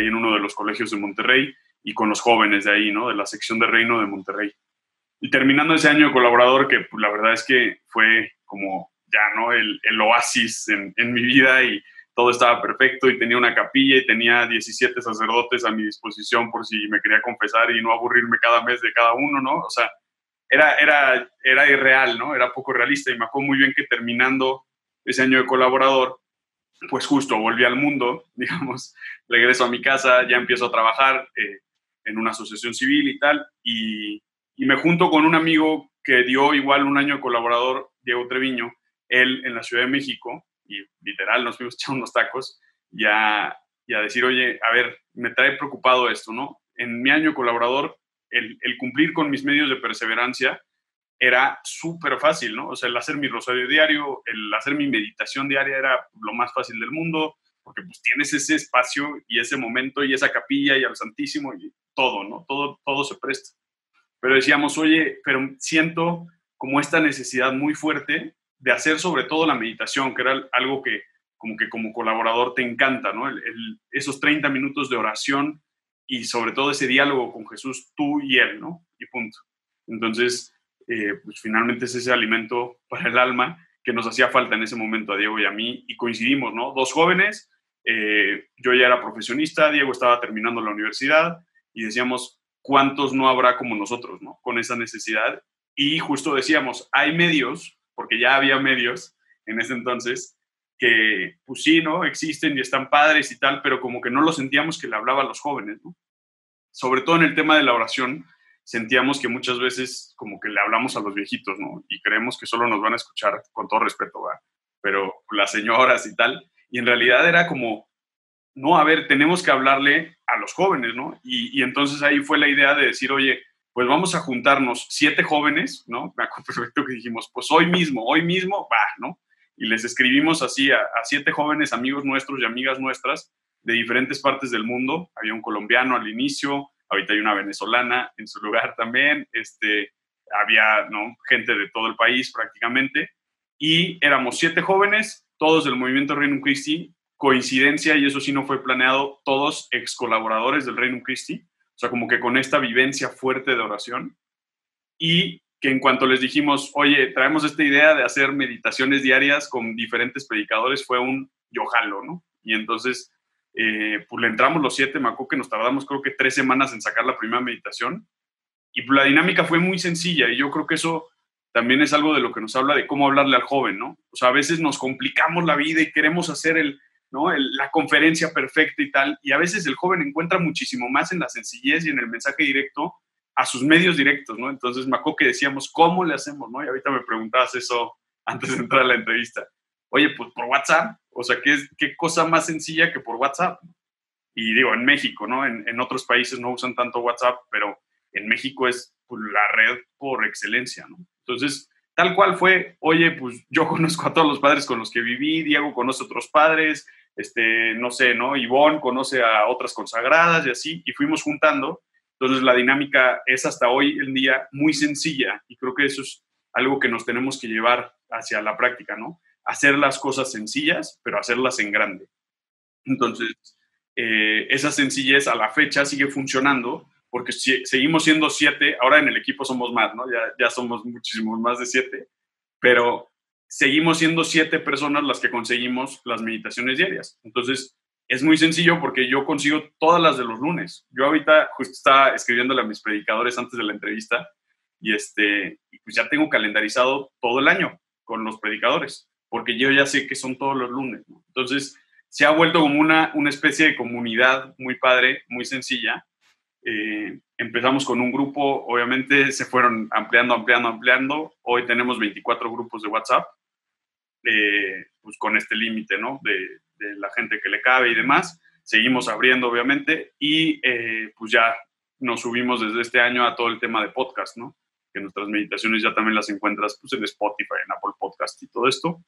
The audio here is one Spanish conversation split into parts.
ahí en uno de los colegios de Monterrey y con los jóvenes de ahí, ¿no? De la sección de Reino de Monterrey. Y terminando ese año de colaborador, que la verdad es que fue como ya, ¿no? El, oasis en, en, mi vida y todo estaba perfecto y tenía una capilla y tenía 17 sacerdotes a mi disposición por si me quería confesar y no aburrirme cada mes de cada uno, ¿no? O sea, era, era, era irreal, ¿no? Era poco realista y me acuerdo muy bien que terminando ese año de colaborador, pues justo volví al mundo, digamos, regreso a mi casa, ya empiezo a trabajar eh, en una asociación civil y tal, y, me junto con un amigo que dio igual un año de colaborador, Diego Treviño, él en la Ciudad de México, y literal nos fuimos echar unos tacos, y a, decir, oye, a ver, me trae preocupado esto, ¿no? En mi año colaborador, el, el cumplir con mis medios de perseverancia era súper fácil, ¿no? O sea, el hacer mi rosario diario, el hacer mi meditación diaria era lo más fácil del mundo, porque pues tienes ese espacio y ese momento y esa capilla y al Santísimo y todo, ¿no? Todo, todo se presta. Pero decíamos, oye, pero siento como esta necesidad muy fuerte de hacer sobre todo la meditación, que era algo que como que como colaborador te encanta, ¿no? esos 30 minutos de oración y sobre todo ese diálogo con Jesús, tú y Él, ¿no? Y punto. Entonces, eh, pues finalmente es ese alimento para el alma que nos hacía falta en ese momento a Diego y a mí, y coincidimos, ¿no? Dos jóvenes, eh, yo ya era profesionista, Diego estaba terminando la universidad, y decíamos, ¿cuántos no habrá como nosotros, ¿no? Con esa necesidad. Y justo decíamos, hay medios, porque ya había medios en ese entonces, que pues sí, ¿no? Existen y están padres y tal, pero como que no lo sentíamos que le hablaba a los jóvenes, ¿no? Sobre todo en el tema de la oración, sentíamos que muchas veces como que le hablamos a los viejitos, ¿no? Y creemos que solo nos van a escuchar con todo respeto, ¿va? Pero las señoras y tal. Y en realidad era como, no, a ver, tenemos que hablarle a los jóvenes, ¿no? Y, y entonces ahí fue la idea de decir, oye, pues vamos a juntarnos siete jóvenes, ¿no? Me acuerdo perfecto que dijimos, pues hoy mismo, hoy mismo, va, ¿no? Y les escribimos así a, a siete jóvenes amigos nuestros y amigas nuestras de diferentes partes del mundo. Había un colombiano al inicio, ahorita hay una venezolana en su lugar también, este, había ¿no? gente de todo el país prácticamente, y éramos siete jóvenes, todos del movimiento Reino Christi, coincidencia, y eso sí no fue planeado, todos ex colaboradores del Reino Christi, o sea, como que con esta vivencia fuerte de oración, y que en cuanto les dijimos, oye, traemos esta idea de hacer meditaciones diarias con diferentes predicadores, fue un yo jalo, ¿no? Y entonces eh, pues le entramos los siete, me que nos tardamos creo que tres semanas en sacar la primera meditación y la dinámica fue muy sencilla y yo creo que eso también es algo de lo que nos habla de cómo hablarle al joven, ¿no? O sea, a veces nos complicamos la vida y queremos hacer el, ¿no? la conferencia perfecta y tal, y a veces el joven encuentra muchísimo más en la sencillez y en el mensaje directo a sus medios directos, ¿no? Entonces acuerdo que decíamos, ¿cómo le hacemos, no? Y ahorita me preguntabas eso antes de entrar a la entrevista. Oye, pues por WhatsApp, o sea, ¿qué, cosa más sencilla que por WhatsApp? Y digo, en México, ¿no? En, en otros países no usan tanto WhatsApp, pero en México es pues, la red por excelencia, ¿no? Entonces, tal cual fue, oye, pues yo conozco a todos los padres con los que viví, Diego conoce a otros padres, este, no sé, ¿no? Ivonne conoce a otras consagradas y así, y fuimos juntando. Entonces, la dinámica es hasta hoy en día muy sencilla y creo que eso es algo que nos tenemos que llevar hacia la práctica, ¿no? Hacer las cosas sencillas, pero hacerlas en grande. Entonces, eh, esa sencillez a la fecha sigue funcionando porque si, seguimos siendo siete, ahora en el equipo somos más, ¿no? Ya, ya somos muchísimos más de siete, pero seguimos siendo siete personas las que conseguimos las meditaciones diarias. Entonces, es muy sencillo porque yo consigo todas las de los lunes. Yo ahorita justo estaba escribiéndole a mis predicadores antes de la entrevista y este, pues ya tengo calendarizado todo el año con los predicadores porque yo ya sé que son todos los lunes. ¿no? Entonces, se ha vuelto como una, una especie de comunidad muy padre, muy sencilla. Eh, empezamos con un grupo, obviamente se fueron ampliando, ampliando, ampliando. Hoy tenemos 24 grupos de WhatsApp, eh, pues con este límite, ¿no? De, de, la gente que le cabe y demás. Seguimos abriendo, obviamente, y eh, pues ya nos subimos desde este año a todo el tema de podcast, ¿no? Que nuestras meditaciones ya también las encuentras pues, en Spotify, en Apple Podcast y todo esto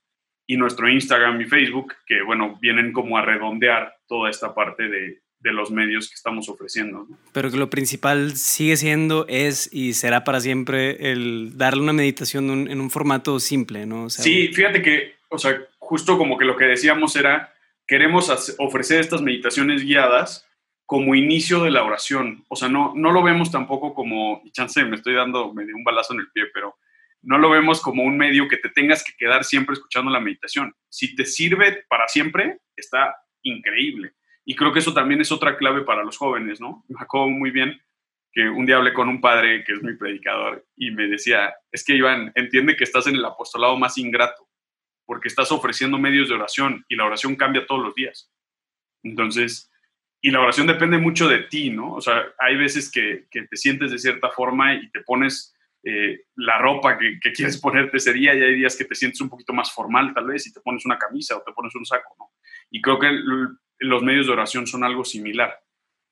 y nuestro Instagram y Facebook, que bueno, vienen como a redondear toda esta parte de, de los medios que estamos ofreciendo. Pero que lo principal sigue siendo, es y será para siempre el darle una meditación en un formato simple, ¿no? sí, fíjate que, o sea, justo como que lo que decíamos era queremos ofrecer estas meditaciones guiadas como inicio de la oración. O sea, no, no lo vemos tampoco como, y chance, me estoy dando me un balazo en el pie, pero no lo vemos como un medio que te tengas que quedar siempre escuchando la meditación. Si te sirve para siempre, está increíble. Y creo que eso también es otra clave para los jóvenes, ¿no? Me acuerdo muy bien que un día hablé con un padre que es mi predicador y me decía, es que Iván, entiende que estás en el apostolado más ingrato, porque estás ofreciendo medios de oración y la oración cambia todos los días. Entonces, y la oración depende mucho de ti, ¿no? O sea, hay veces que, que te sientes de cierta forma y te pones eh, la ropa que, quieres ponerte ese día y hay días que te sientes un poquito más formal tal vez y te pones una camisa o te pones un saco. Y creo que los medios de oración son algo similar.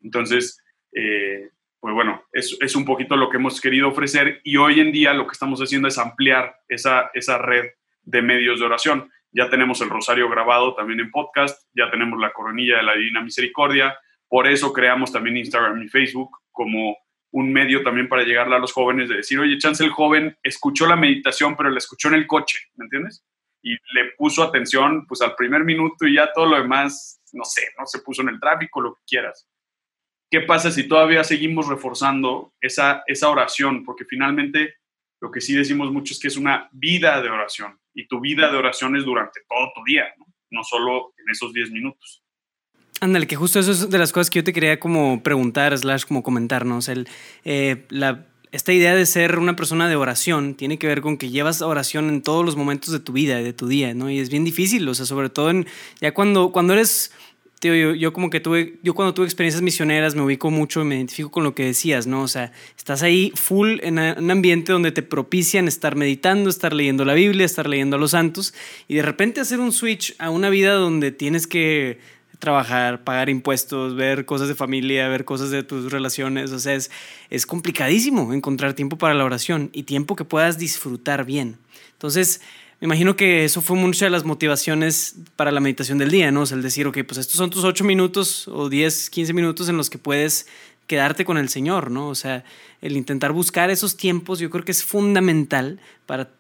Entonces, eh, pues bueno, es, es, un poquito lo que hemos querido ofrecer y hoy en día lo que estamos haciendo es ampliar esa, esa red de medios de oración. Ya tenemos el rosario grabado también en podcast, ya tenemos la coronilla de la Divina Misericordia, por eso creamos también Instagram y Facebook como un medio también para llegarle a los jóvenes de decir, oye, chance el joven escuchó la meditación, pero la escuchó en el coche, ¿me entiendes? Y le puso atención pues al primer minuto y ya todo lo demás, no sé, no se puso en el tráfico, lo que quieras. ¿Qué pasa si todavía seguimos reforzando esa, esa oración? Porque finalmente lo que sí decimos mucho es que es una vida de oración y tu vida de oración es durante todo tu día, no, no solo en esos 10 minutos. Ándale, que justo eso es de las cosas que yo te quería como preguntar, slash como comentarnos. El, eh, la, esta idea de ser una persona de oración tiene que ver con que llevas oración en todos los momentos de tu vida, de tu día, ¿no? Y es bien difícil, o sea, sobre todo en, ya cuando, cuando eres Tío, yo, yo, como que tuve, yo cuando tuve experiencias misioneras me ubico mucho y me identifico con lo que decías, ¿no? O sea, estás ahí full en un ambiente donde te propician estar meditando, estar leyendo la Biblia, estar leyendo a los santos y de repente hacer un switch a una vida donde tienes que trabajar, pagar impuestos, ver cosas de familia, ver cosas de tus relaciones, o sea, es, es complicadísimo encontrar tiempo para la oración y tiempo que puedas disfrutar bien. Entonces, me imagino que eso fue muchas de las motivaciones para la meditación del día, ¿no? O sea, el decir, ok, pues estos son tus 8 minutos o 10, 15 minutos en los que puedes quedarte con el Señor, ¿no? O sea, el intentar buscar esos tiempos yo creo que es fundamental para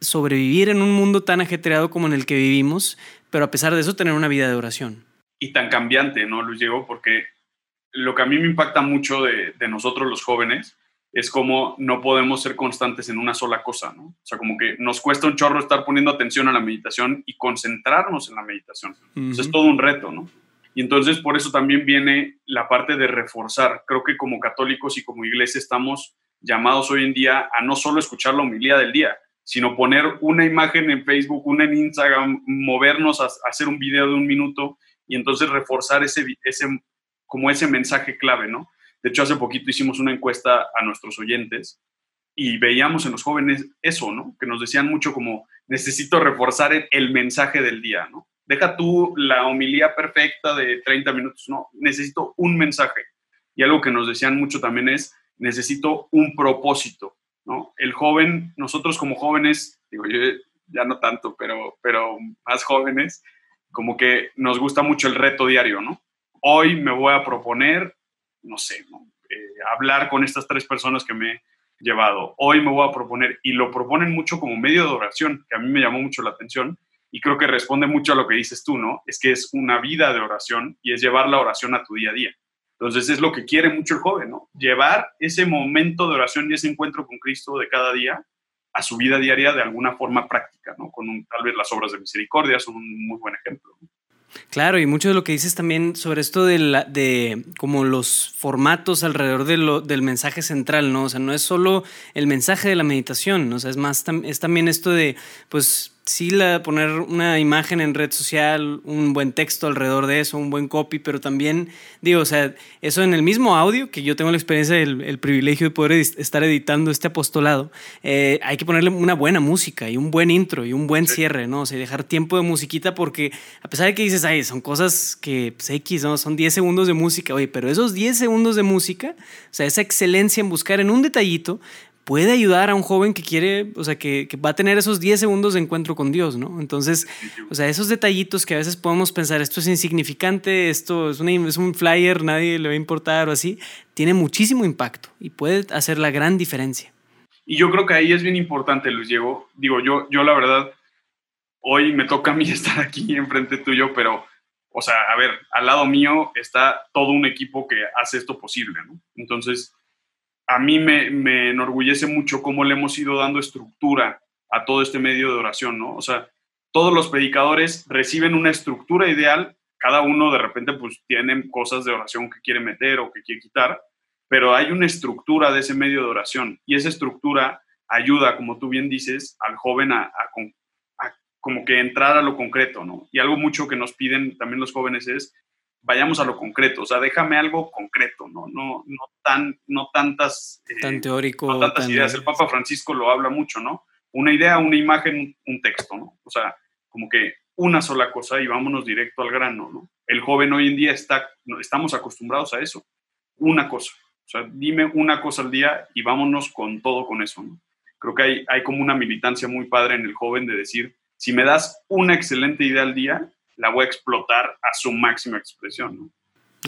sobrevivir en un mundo tan ajetreado como en el que vivimos, pero a pesar de eso tener una vida de oración. Y tan cambiante, ¿no, Luis Diego? Porque lo que a mí me impacta mucho de, de nosotros los jóvenes es como no podemos ser constantes en una sola cosa, ¿no? O sea, como que nos cuesta un chorro estar poniendo atención a la meditación y concentrarnos en la meditación. es todo un reto, ¿no? Y entonces por eso también viene la parte de reforzar. Creo que como católicos y como iglesia estamos llamados hoy en día a no solo escuchar la humildad del día, sino poner una imagen en Facebook, una en Instagram, movernos a, hacer un video de un minuto y entonces reforzar ese, ese, como ese mensaje clave, ¿no? De hecho, hace poquito hicimos una encuesta a nuestros oyentes y veíamos en los jóvenes eso, ¿no? Que nos decían mucho como, necesito reforzar el, mensaje del día, ¿no? Deja tú la homilía perfecta de 30 minutos, no, necesito un mensaje. Y algo que nos decían mucho también es, necesito un propósito, ¿no? El joven, nosotros como jóvenes, digo, yo ya no tanto, pero, pero más jóvenes, como que nos gusta mucho el reto diario, ¿no? Hoy me voy a proponer no sé, eh, hablar con estas tres personas que me he llevado. Hoy me voy a proponer, y lo proponen mucho como medio de oración, que a mí me llamó mucho la atención, y creo que responde mucho a lo que dices tú, ¿no? Es que es una vida de oración y es llevar la oración a tu día a día. Entonces es lo que quiere mucho el joven, ¿no? Llevar ese momento de oración y ese encuentro con Cristo de cada día a su vida diaria de alguna forma práctica, ¿no? Con tal vez las obras de misericordia son un muy buen ejemplo. Claro, y mucho de lo que dices también sobre esto de, la, de como los formatos alrededor del mensaje central, ¿no? O sea, no es solo el mensaje de la meditación, ¿no? o sea, es más, es también esto de, pues, sí la, poner una imagen en red social, un buen texto alrededor de eso, un buen copy, pero también, digo, o sea, eso en el mismo audio, que yo tengo la experiencia, el, el privilegio de poder estar editando este apostolado, eh, hay que ponerle una buena música y un buen intro y un buen cierre, ¿no? O sea, dejar tiempo de musiquita porque a pesar de que dices, ay, son cosas que, pues, X, ¿no? Son 10 segundos de música, oye, pero esos 10 segundos de música, o sea, esa excelencia en buscar en un detallito, puede ayudar a un joven que quiere, o sea, que, va a tener esos 10 segundos de encuentro con Dios, ¿no? Entonces, o sea, esos detallitos que a veces podemos pensar, esto es insignificante, esto es, es un flyer, nadie le va a importar o así, tiene muchísimo impacto y puede hacer la gran diferencia. Y yo creo que ahí es bien importante, Luis Diego. Digo, yo, yo la verdad, hoy me toca a mí estar aquí enfrente tuyo, pero o sea, a ver, al lado mío está todo un equipo que hace esto posible, ¿no? Entonces, a mí me, me enorgullece mucho cómo le hemos ido dando estructura a todo este medio de oración, ¿no? O sea, todos los predicadores reciben una estructura ideal, cada uno de repente pues tiene cosas de oración que quiere meter o que quiere quitar, pero hay una estructura de ese medio de oración y esa estructura ayuda, como tú bien dices, al joven a, como que entrar a lo concreto, ¿no? Y algo mucho que nos piden también los jóvenes es, vayamos a lo concreto, o sea, déjame algo concreto, ¿no? No, no, tan, no tantas... Eh, tan teórico. No tantas ideas. El Papa Francisco lo habla mucho, ¿no? Una idea, una imagen, un texto, ¿no? O sea, como que una sola cosa y vámonos directo al grano, ¿no? El joven hoy en día está, estamos acostumbrados a eso, una cosa. O sea, dime una cosa al día y vámonos con todo con eso, ¿no? Creo que hay, hay como una militancia muy padre en el joven de decir, si me das una excelente idea al día, la voy a explotar a su máxima expresión, ¿no?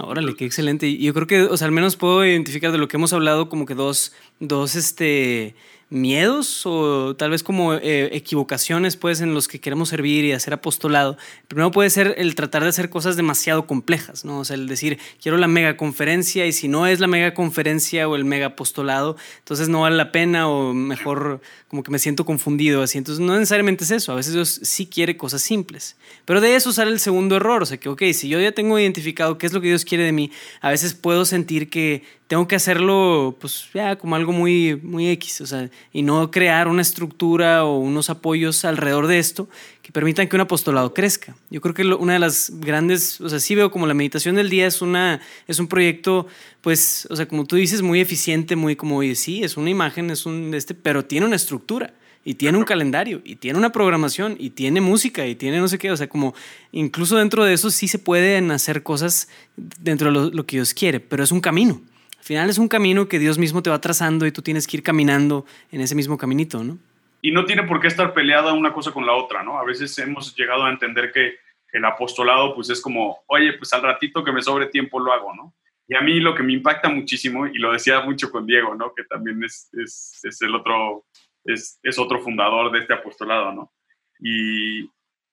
Órale, qué excelente. Yo creo que, o sea, al menos puedo identificar de lo que hemos hablado como que dos, dos, este, miedos o tal vez como eh, equivocaciones pues en los que queremos servir y hacer apostolado. Primero puede ser el tratar de hacer cosas demasiado complejas, ¿no? O sea, el decir, quiero la mega conferencia y si no es la mega conferencia o el mega apostolado, entonces no vale la pena o mejor como que me siento confundido así. Entonces no necesariamente es eso, a veces Dios sí quiere cosas simples. Pero de eso sale el segundo error, o sea que, ok, si yo ya tengo identificado qué es lo que Dios quiere de mí, a veces puedo sentir que tengo que hacerlo, pues ya como algo muy, muy X, o sea, y no crear una estructura o unos apoyos alrededor de esto que permitan que un apostolado crezca. Yo creo que una de las grandes, o sea, sí veo como la meditación del día es, una, es un proyecto, pues, o sea, como tú dices, muy eficiente, muy como, sí, es una imagen, es un, este, pero tiene una estructura y tiene un calendario y tiene una programación y tiene música y tiene no sé qué, o sea, como incluso dentro de eso sí se pueden hacer cosas dentro de lo que Dios quiere, pero es un camino. Al final es un camino que Dios mismo te va trazando y tú tienes que ir caminando en ese mismo caminito, ¿no? Y no tiene por qué estar peleada una cosa con la otra, ¿no? A veces hemos llegado a entender que el apostolado pues es como, oye, pues al ratito que me sobre tiempo lo hago, ¿no? Y a mí lo que me impacta muchísimo, y lo decía mucho con Diego, ¿no? Que también es, es, es el otro, es, es, otro fundador de este apostolado, ¿no? Y,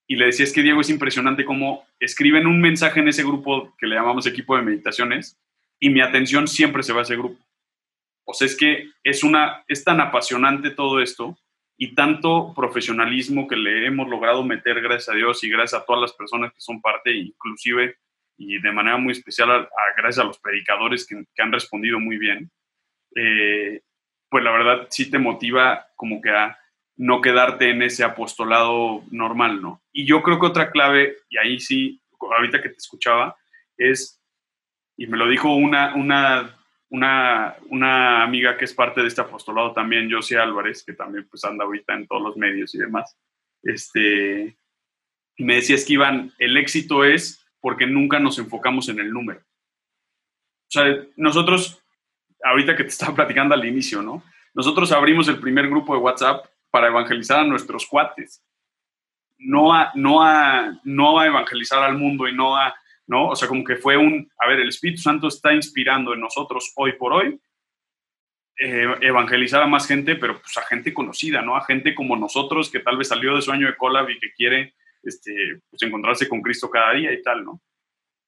y le decía, es que Diego es impresionante cómo escriben un mensaje en ese grupo que le llamamos equipo de meditaciones y mi atención siempre se va a ese grupo. O sea, es que es, una, es tan apasionante todo esto y tanto profesionalismo que le hemos logrado meter, gracias a Dios y gracias a todas las personas que son parte, inclusive y de manera muy especial, a, gracias a los predicadores que, han respondido muy bien, eh, pues la verdad sí te motiva como que a no quedarte en ese apostolado normal, ¿no? Y yo creo que otra clave, y ahí sí, ahorita que te escuchaba, es y me lo dijo una, una, una, una, amiga que es parte de este apostolado también, Josie Álvarez, que también pues anda ahorita en todos los medios y demás. Este, me decía, es que Iván, el éxito es porque nunca nos enfocamos en el número. O sea, nosotros, ahorita que te estaba platicando al inicio, ¿no? Nosotros abrimos el primer grupo de WhatsApp para evangelizar a nuestros cuates, no a, no a, no a evangelizar al mundo y no a ¿no? O sea, como que fue un, a ver, el Espíritu Santo está inspirando en nosotros hoy por hoy eh, evangelizar a más gente, pero pues a gente conocida, ¿no? A gente como nosotros que tal vez salió de su año de cola y que quiere este, pues, encontrarse con Cristo cada día y tal, ¿no?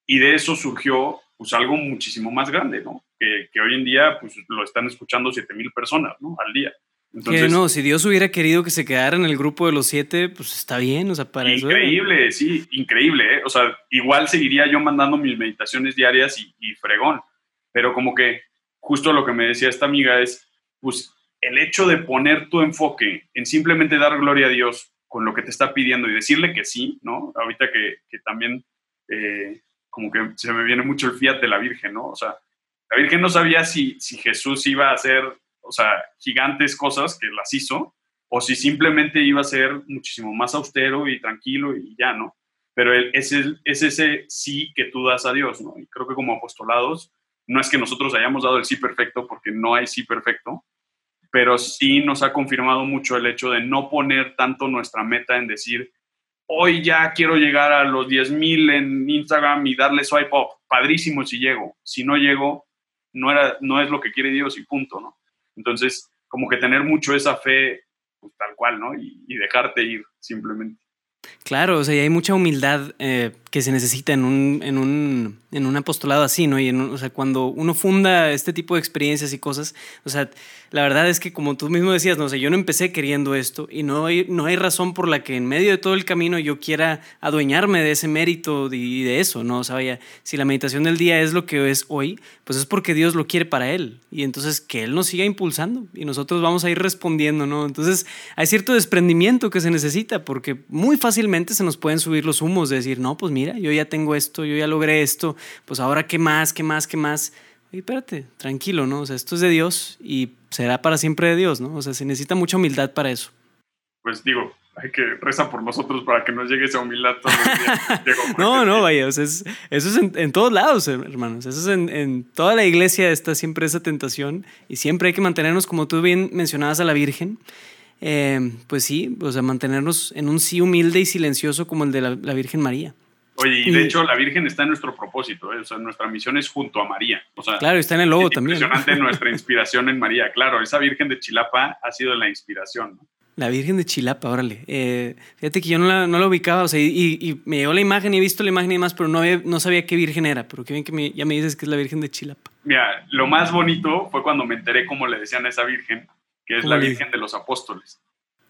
Y de eso surgió pues algo muchísimo más grande, ¿no? Que, que hoy en día pues lo están escuchando 7 mil personas, ¿no? Al día no, si Dios hubiera querido que se quedara en el grupo de los siete, pues está bien, o sea, para increíble, sí, increíble, ¿eh? O sea, igual seguiría yo mandando mis meditaciones diarias y, y, fregón, pero como que justo lo que me decía esta amiga es, pues el hecho de poner tu enfoque en simplemente dar gloria a Dios con lo que te está pidiendo y decirle que sí, ¿no? Ahorita que, que también eh, como que se me viene mucho el fiat de la Virgen, ¿no? O sea, la Virgen no sabía si, si Jesús iba a ser o sea, gigantes cosas que las hizo, o si simplemente iba a ser muchísimo más austero y tranquilo y ya, ¿no? Pero es, es ese sí que tú das a Dios, ¿no? Y creo que como apostolados, no es que nosotros hayamos dado el sí perfecto, porque no hay sí perfecto, pero sí nos ha confirmado mucho el hecho de no poner tanto nuestra meta en decir, hoy ya quiero llegar a los 10.000 en Instagram y darle swipe up, padrísimo si llego, si no llego, no, era, no es lo que quiere Dios y punto, ¿no? Entonces, como que tener mucho esa fe, pues, tal cual, ¿no? Y, y dejarte ir simplemente. Claro, o sea, y hay mucha humildad eh, que se necesita en un, en un, en un apostolado así, ¿no? Y o sea, cuando uno funda este tipo de experiencias y cosas, o sea, la verdad es que como tú mismo decías, no sé, yo no empecé queriendo esto y no hay, no hay razón por la que en medio de todo el camino yo quiera adueñarme de ese mérito y de eso, ¿no? O sea, vaya, si la meditación del día es lo que es hoy, pues es porque Dios lo quiere para Él y entonces que Él nos siga impulsando y nosotros vamos a ir respondiendo, ¿no? Entonces hay cierto desprendimiento que se necesita porque muy fácilmente se nos pueden subir los humos de decir, no, pues mira, yo ya tengo esto, yo ya logré esto, pues ahora qué más, qué más, qué más. Oye, espérate, tranquilo, ¿no? O sea, esto es de Dios y será para siempre de Dios, ¿no? O sea, se necesita mucha humildad para eso. Pues digo, hay que rezar por nosotros para que nos llegue esa humildad todos los días. no, no, vaya, o sea, eso es en, todos lados, hermanos. Eso es en, en, toda la iglesia está siempre esa tentación y siempre hay que mantenernos, como tú bien mencionabas a la Virgen, eh, pues sí, o sea, mantenernos en un sí humilde y silencioso como el de la, Virgen María. Oye, y de hecho la Virgen está en nuestro propósito, ¿eh? o sea, nuestra misión es junto a María. O sea, claro, está en el logo también. Impresionante nuestra inspiración en María, claro, esa Virgen de Chilapa ha sido la inspiración. ¿no? La Virgen de Chilapa, órale. Eh, fíjate que yo no la, no la ubicaba, o sea, y, me llegó la imagen y he visto la imagen y demás, pero no, no sabía qué Virgen era, pero qué bien que ya me dices que es la Virgen de Chilapa. Mira, lo más bonito fue cuando me enteré cómo le decían a esa Virgen, que es la Virgen de los Apóstoles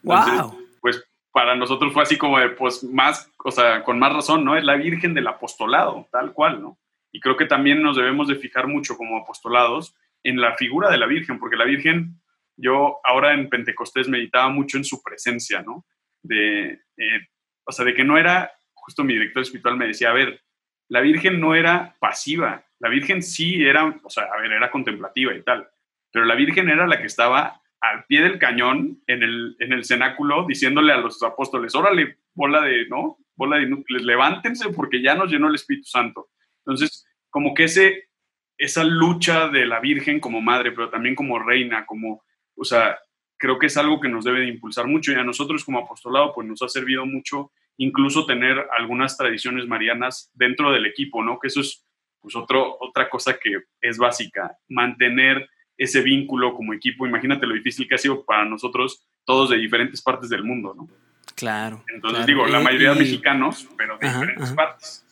wow. Pues para nosotros fue así como de, pues más, o sea, con más razón, ¿no? Es la Virgen del Apostolado, tal cual, ¿no? Y creo que también nos debemos de fijar mucho como apostolados en la figura de la Virgen, porque la Virgen, yo ahora en Pentecostés meditaba mucho en su presencia, ¿no? De, eh, o sea, de que no era, justo mi director espiritual me decía, a ver, la Virgen no era pasiva, la Virgen sí era, o sea, a ver, era contemplativa y tal, pero la Virgen era la que estaba al pie del cañón en el, en el cenáculo diciéndole a los apóstoles, órale, bola de, ¿no? Bola de inútiles, levántense porque ya nos llenó el Espíritu Santo. Entonces, como que ese, esa lucha de la Virgen como madre, pero también como reina, como, o sea, creo que es algo que nos debe de impulsar mucho y a nosotros como apostolado, pues nos ha servido mucho incluso tener algunas tradiciones marianas dentro del equipo, ¿no? Que eso es, pues, otro, otra cosa que es básica, mantener ese vínculo como equipo. Imagínate lo difícil que ha sido para nosotros, todos de diferentes partes del mundo, ¿no? Claro. Entonces digo, la mayoría de mexicanos, pero de diferentes partes.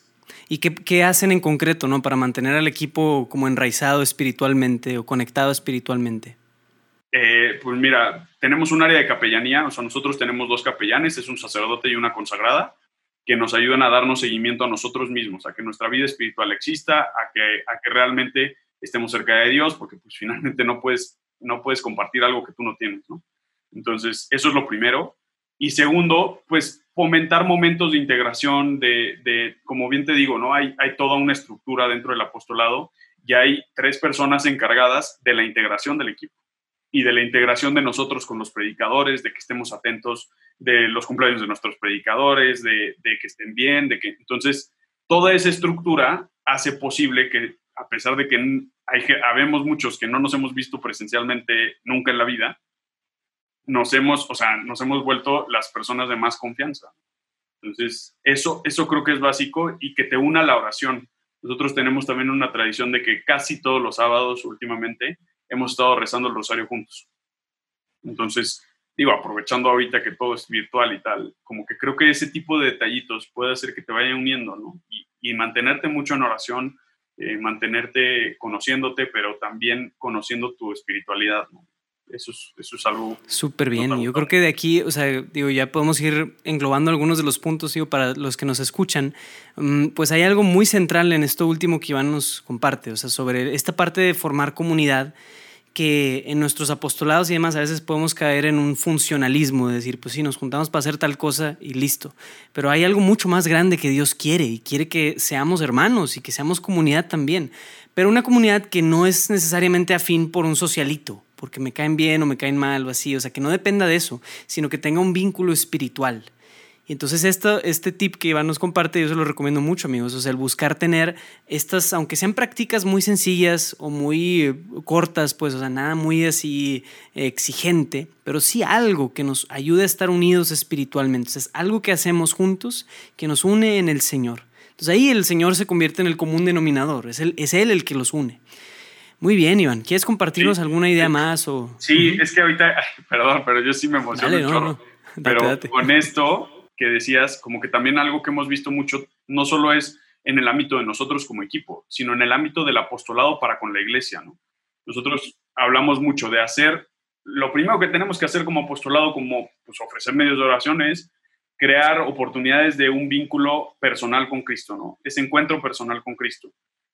¿Y qué, qué, hacen en concreto, no? Para mantener al equipo como enraizado espiritualmente o conectado espiritualmente. Eh, pues mira, tenemos un área de capellanía, o sea, nosotros tenemos dos capellanes, es un sacerdote y una consagrada, que nos ayudan a darnos seguimiento a nosotros mismos, a que nuestra vida espiritual exista, a que, a que realmente estemos cerca de Dios, porque pues finalmente no puedes, no puedes compartir algo que tú no tienes, ¿no? Entonces, eso es lo primero. Y segundo, pues fomentar momentos de integración, de, de, como bien te digo, ¿no? Hay, hay toda una estructura dentro del apostolado y hay tres personas encargadas de la integración del equipo y de la integración de nosotros con los predicadores, de que estemos atentos de los cumpleaños de nuestros predicadores, de, de que estén bien, de que entonces toda esa estructura hace posible que a pesar de que hay, habemos muchos que no nos hemos visto presencialmente nunca en la vida, nos hemos, o sea, nos hemos vuelto las personas de más confianza. Entonces, eso, eso creo que es básico y que te una la oración. Nosotros tenemos también una tradición de que casi todos los sábados últimamente hemos estado rezando el rosario juntos. Entonces, digo, aprovechando ahorita que todo es virtual y tal, como que creo que ese tipo de detallitos puede hacer que te vaya uniendo, ¿no? Y, y mantenerte mucho en oración, eh, mantenerte conociéndote, pero también conociendo tu espiritualidad, Eso es, eso es algo... Súper bien. Yo creo que de aquí, o sea, digo, ya podemos ir englobando algunos de los puntos, digo, para los que nos escuchan. Mm, pues hay algo muy central en esto último que Iván nos comparte, o sea, sobre esta parte de formar comunidad que en nuestros apostolados y demás a veces podemos caer en un funcionalismo, de decir, pues sí, nos juntamos para hacer tal cosa y listo. Pero hay algo mucho más grande que Dios quiere y quiere que seamos hermanos y que seamos comunidad también. Pero una comunidad que no es necesariamente afín por un socialito, porque me caen bien o me caen mal o así, o sea, que no dependa de eso, sino que tenga un vínculo espiritual y entonces esto, este tip que Iván nos comparte, yo se lo recomiendo mucho, amigos. O sea, el buscar tener estas, aunque sean prácticas muy sencillas o muy eh, cortas, pues, o sea, nada muy así exigente, pero sí algo que nos ayude a estar unidos espiritualmente. es algo que hacemos juntos que nos une en el Señor. Entonces ahí el Señor se convierte en el común denominador, es, es Él el que los une. Muy bien, Iván. ¿Quieres compartirnos alguna idea más? O... Sí, es que ahorita, perdón, pero yo sí me emociono pero con esto que decías, como que también algo que hemos visto mucho, no solo es en el ámbito de nosotros como equipo, sino en el ámbito del apostolado para con la iglesia, ¿no? Nosotros hablamos mucho de hacer, lo primero que tenemos que hacer como apostolado, como pues, ofrecer medios de oración es crear oportunidades de un vínculo personal con Cristo, ¿no? Ese encuentro personal con Cristo.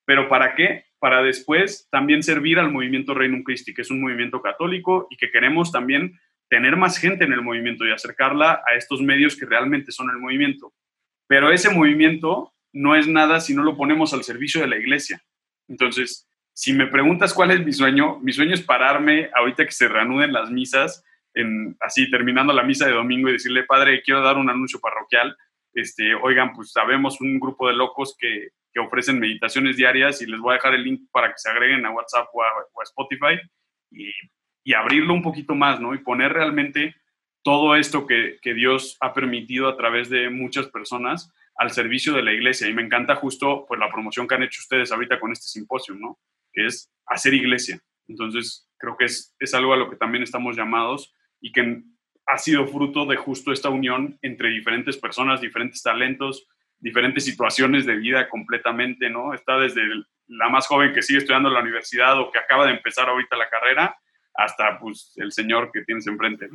¿Pero para qué? Para después también servir al movimiento Reino Christi, que es un movimiento católico y que queremos también tener más gente en el movimiento y acercarla a estos medios que realmente son el movimiento. Pero ese movimiento no es nada si no lo ponemos al servicio de la iglesia. Entonces, si me preguntas cuál es mi sueño, mi sueño es pararme ahorita que se reanuden las misas, así terminando la misa de domingo y decirle, padre, quiero dar un anuncio parroquial. Este, oigan, pues sabemos un grupo de locos que, que ofrecen meditaciones diarias y les voy a dejar el link para que se agreguen a WhatsApp o a, Spotify y, y, abrirlo un poquito más, ¿no? Y poner realmente todo esto que, que, Dios ha permitido a través de muchas personas al servicio de la iglesia. Y me encanta justo pues, la promoción que han hecho ustedes ahorita con este simposio, ¿no? Que es hacer iglesia. Entonces, creo que es, es algo a lo que también estamos llamados y que ha sido fruto de justo esta unión entre diferentes personas, diferentes talentos, diferentes situaciones de vida completamente, ¿no? Está desde la más joven que sigue estudiando en la universidad o que acaba de empezar ahorita la carrera, hasta pues el señor que tienes enfrente.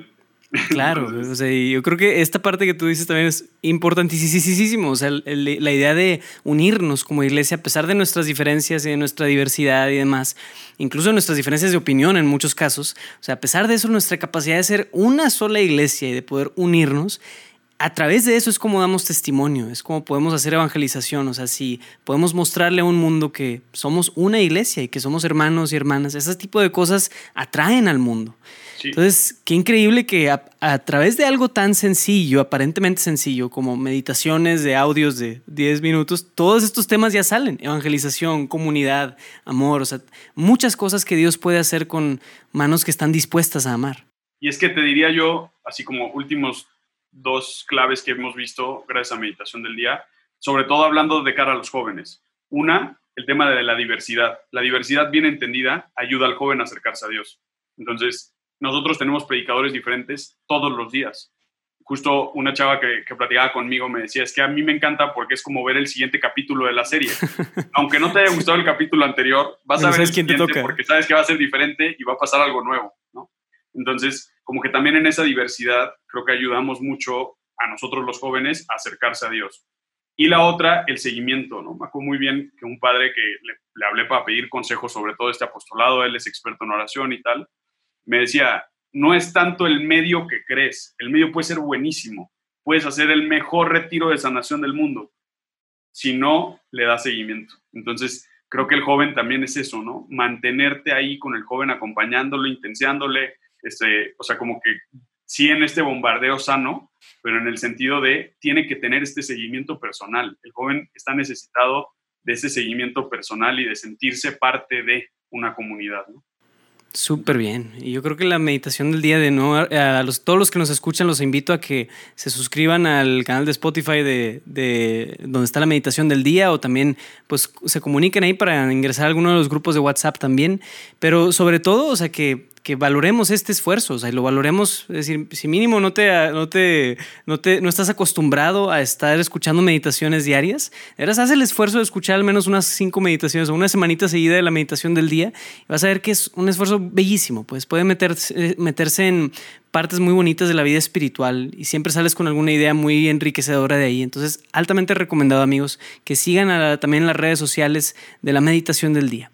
Claro, o sea, yo creo que esta parte que tú dices también es importantísimo, o sea, la idea de unirnos como iglesia a pesar de nuestras diferencias y de nuestra diversidad y demás, incluso nuestras diferencias de opinión en muchos casos, o sea, a pesar de eso, nuestra capacidad de ser una sola iglesia y de poder unirnos a través de eso es como damos testimonio, es como podemos hacer evangelización, o sea, si podemos mostrarle a un mundo que somos una iglesia y que somos hermanos y hermanas, ese tipo de cosas atraen al mundo. Entonces, qué increíble que a, a, través de algo tan sencillo, aparentemente sencillo, como meditaciones de audios de 10 minutos, todos estos temas ya salen. Evangelización, comunidad, amor, o sea, muchas cosas que Dios puede hacer con manos que están dispuestas a amar. Y es que te diría yo, así como últimos dos claves que hemos visto gracias a Meditación del Día, sobre todo hablando de cara a los jóvenes. Una, el tema de la diversidad. La diversidad bien entendida ayuda al joven a acercarse a Dios. Entonces, nosotros tenemos predicadores diferentes todos los días. Justo una chava que, que, platicaba conmigo me decía, es que a mí me encanta porque es como ver el siguiente capítulo de la serie. Aunque no te haya gustado el capítulo anterior, vas a ver el siguiente porque sabes que va a ser diferente y va a pasar algo nuevo, ¿no? Entonces, como que también en esa diversidad creo que ayudamos mucho a nosotros los jóvenes a acercarse a Dios. Y la otra, el seguimiento, ¿no? Me acuerdo muy bien que un padre que le, le hablé para pedir consejos sobre todo este apostolado, él es experto en oración y tal, me decía, no es tanto el medio que crees, el medio puede ser buenísimo, puedes hacer el mejor retiro de sanación del mundo, si no le das seguimiento. Entonces, creo que el joven también es eso, ¿no? Mantenerte ahí con el joven, acompañándolo, intenciándole, este, o sea, como que sí en este bombardeo sano, pero en el sentido de tiene que tener este seguimiento personal. El joven está necesitado de ese seguimiento personal y de sentirse parte de una comunidad. ¿no? Súper bien. Y yo creo que la meditación del día de no, a los, todos los que nos escuchan los invito a que se suscriban al canal de Spotify de, de, donde está la meditación del día o también pues se comuniquen ahí para ingresar a alguno de los grupos de WhatsApp también. Pero sobre todo, o sea, que que valoremos este esfuerzo, o sea, y lo valoremos, es decir, si mínimo no te, no te, no te, no estás acostumbrado a estar escuchando meditaciones diarias, eras haz el esfuerzo de escuchar al menos unas cinco meditaciones o una semanita seguida de la meditación del día, y vas a ver que es un esfuerzo bellísimo, pues puede meterse, meterse en partes muy bonitas de la vida espiritual y siempre sales con alguna idea muy enriquecedora de ahí. Entonces, altamente recomendado, amigos, que sigan también las redes sociales de la meditación del día.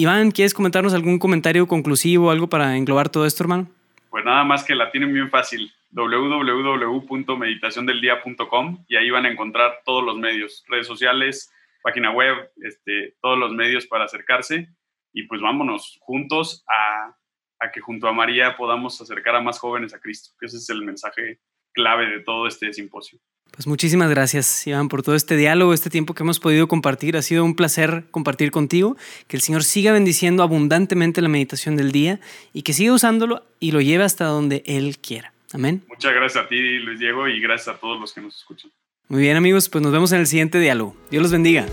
Iván, ¿quieres comentarnos algún comentario conclusivo, algo para englobar todo esto, hermano? Pues nada más que la tienen bien fácil, www.meditaciondeldia.com y ahí van a encontrar todos los medios, redes sociales, página web, este, todos los medios para acercarse y pues vámonos juntos a, a que junto a María podamos acercar a más jóvenes a Cristo, que ese es el mensaje clave de todo este simposio. Pues muchísimas gracias, Iván, por todo este diálogo, este tiempo que hemos podido compartir. Ha sido un placer compartir contigo. Que el Señor siga bendiciendo abundantemente la meditación del día y que siga usándolo y lo lleve hasta donde Él quiera. Amén. Muchas gracias a ti, Luis Diego, y gracias a todos los que nos escuchan. Muy bien, amigos, pues nos vemos en el siguiente diálogo. Dios los bendiga.